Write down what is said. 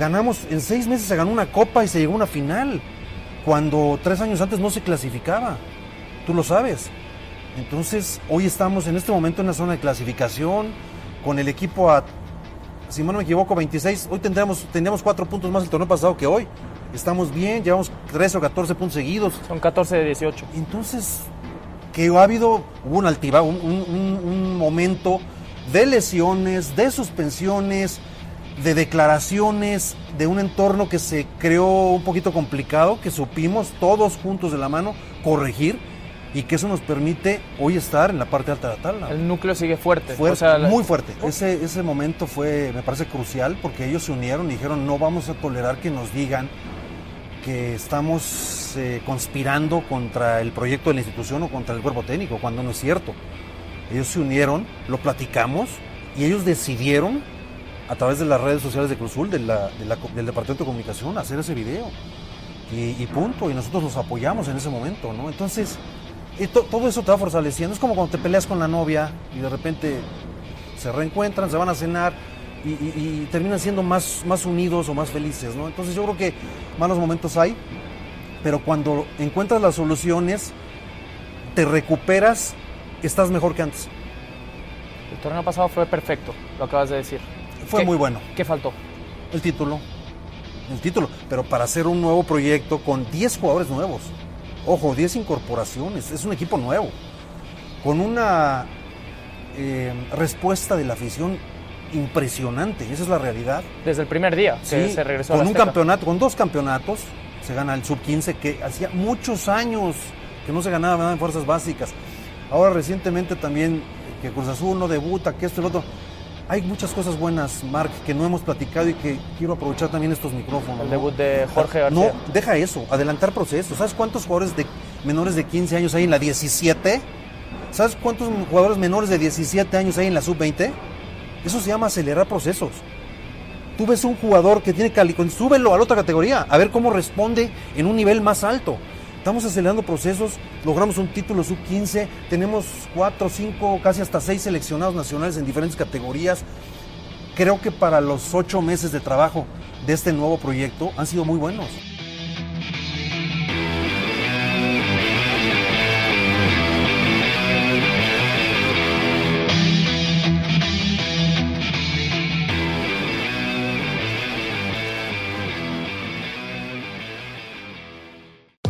Ganamos, en seis meses se ganó una copa y se llegó a una final, cuando tres años antes no se clasificaba. Tú lo sabes. Entonces, hoy estamos en este momento en una zona de clasificación, con el equipo a, si no me equivoco, 26. Hoy tendríamos, tendríamos cuatro puntos más el torneo pasado que hoy. Estamos bien, llevamos 13 o 14 puntos seguidos. Son 14 de 18. Entonces, que ha habido, un altibajo, un- un- un momento de lesiones, de suspensiones, de declaraciones, de un entorno que se creó un poquito complicado, que supimos todos juntos de la mano corregir y que eso nos permite hoy estar en la parte alta de la tabla. El núcleo sigue fuerte. Fuerte, O sea, la- muy fuerte. Ese, ese momento fue, me parece crucial porque ellos se unieron y dijeron no vamos a tolerar que nos digan que estamos eh, conspirando contra el proyecto de la institución o contra el cuerpo técnico, cuando no es cierto. Ellos se unieron, lo platicamos y ellos decidieron a través de las redes sociales de Cruzul, de la- de la- del Departamento de Comunicación, hacer ese video. Y, y punto, y nosotros los apoyamos en ese momento, ¿no? Entonces, to- todo eso te va fortaleciendo. Es como cuando te peleas con la novia y de repente se reencuentran, se van a cenar y, y- y terminan siendo más, más unidos o más felices, ¿no? Entonces yo creo que malos momentos hay, pero cuando encuentras las soluciones, te recuperas, estás mejor que antes. El torneo pasado fue perfecto, lo acabas de decir. Fue ¿Qué- muy bueno. ¿Qué faltó? El título. El título. Pero para hacer un nuevo proyecto con 10 jugadores nuevos. Ojo, 10 incorporaciones. Es un equipo nuevo. Con una eh, respuesta de la afición impresionante. Esa es la realidad. Desde el primer día que Sí, se regresó con a la un campeonato, con dos campeonatos, se gana el sub-15, que hacía muchos años que no se ganaba nada en fuerzas básicas. Ahora recientemente también que Cruz Azul no debuta, que esto y lo otro. Hay muchas cosas buenas, Mark, que no hemos platicado y que quiero aprovechar también estos micrófonos. El ¿no? debut de Jorge García. No, deja eso, adelantar procesos. ¿Sabes cuántos jugadores de menores de 15 años hay en la 17? ¿Sabes cuántos jugadores menores de 17 años hay en la sub-20? Eso se llama acelerar procesos. Tú ves un jugador que tiene cali, súbelo a la otra categoría, a ver cómo responde en un nivel más alto. Estamos acelerando procesos, logramos un título sub-15, tenemos cuatro, cinco, casi hasta seis seleccionados nacionales en diferentes categorías. Creo que para los ocho meses de trabajo de este nuevo proyecto han sido muy buenos.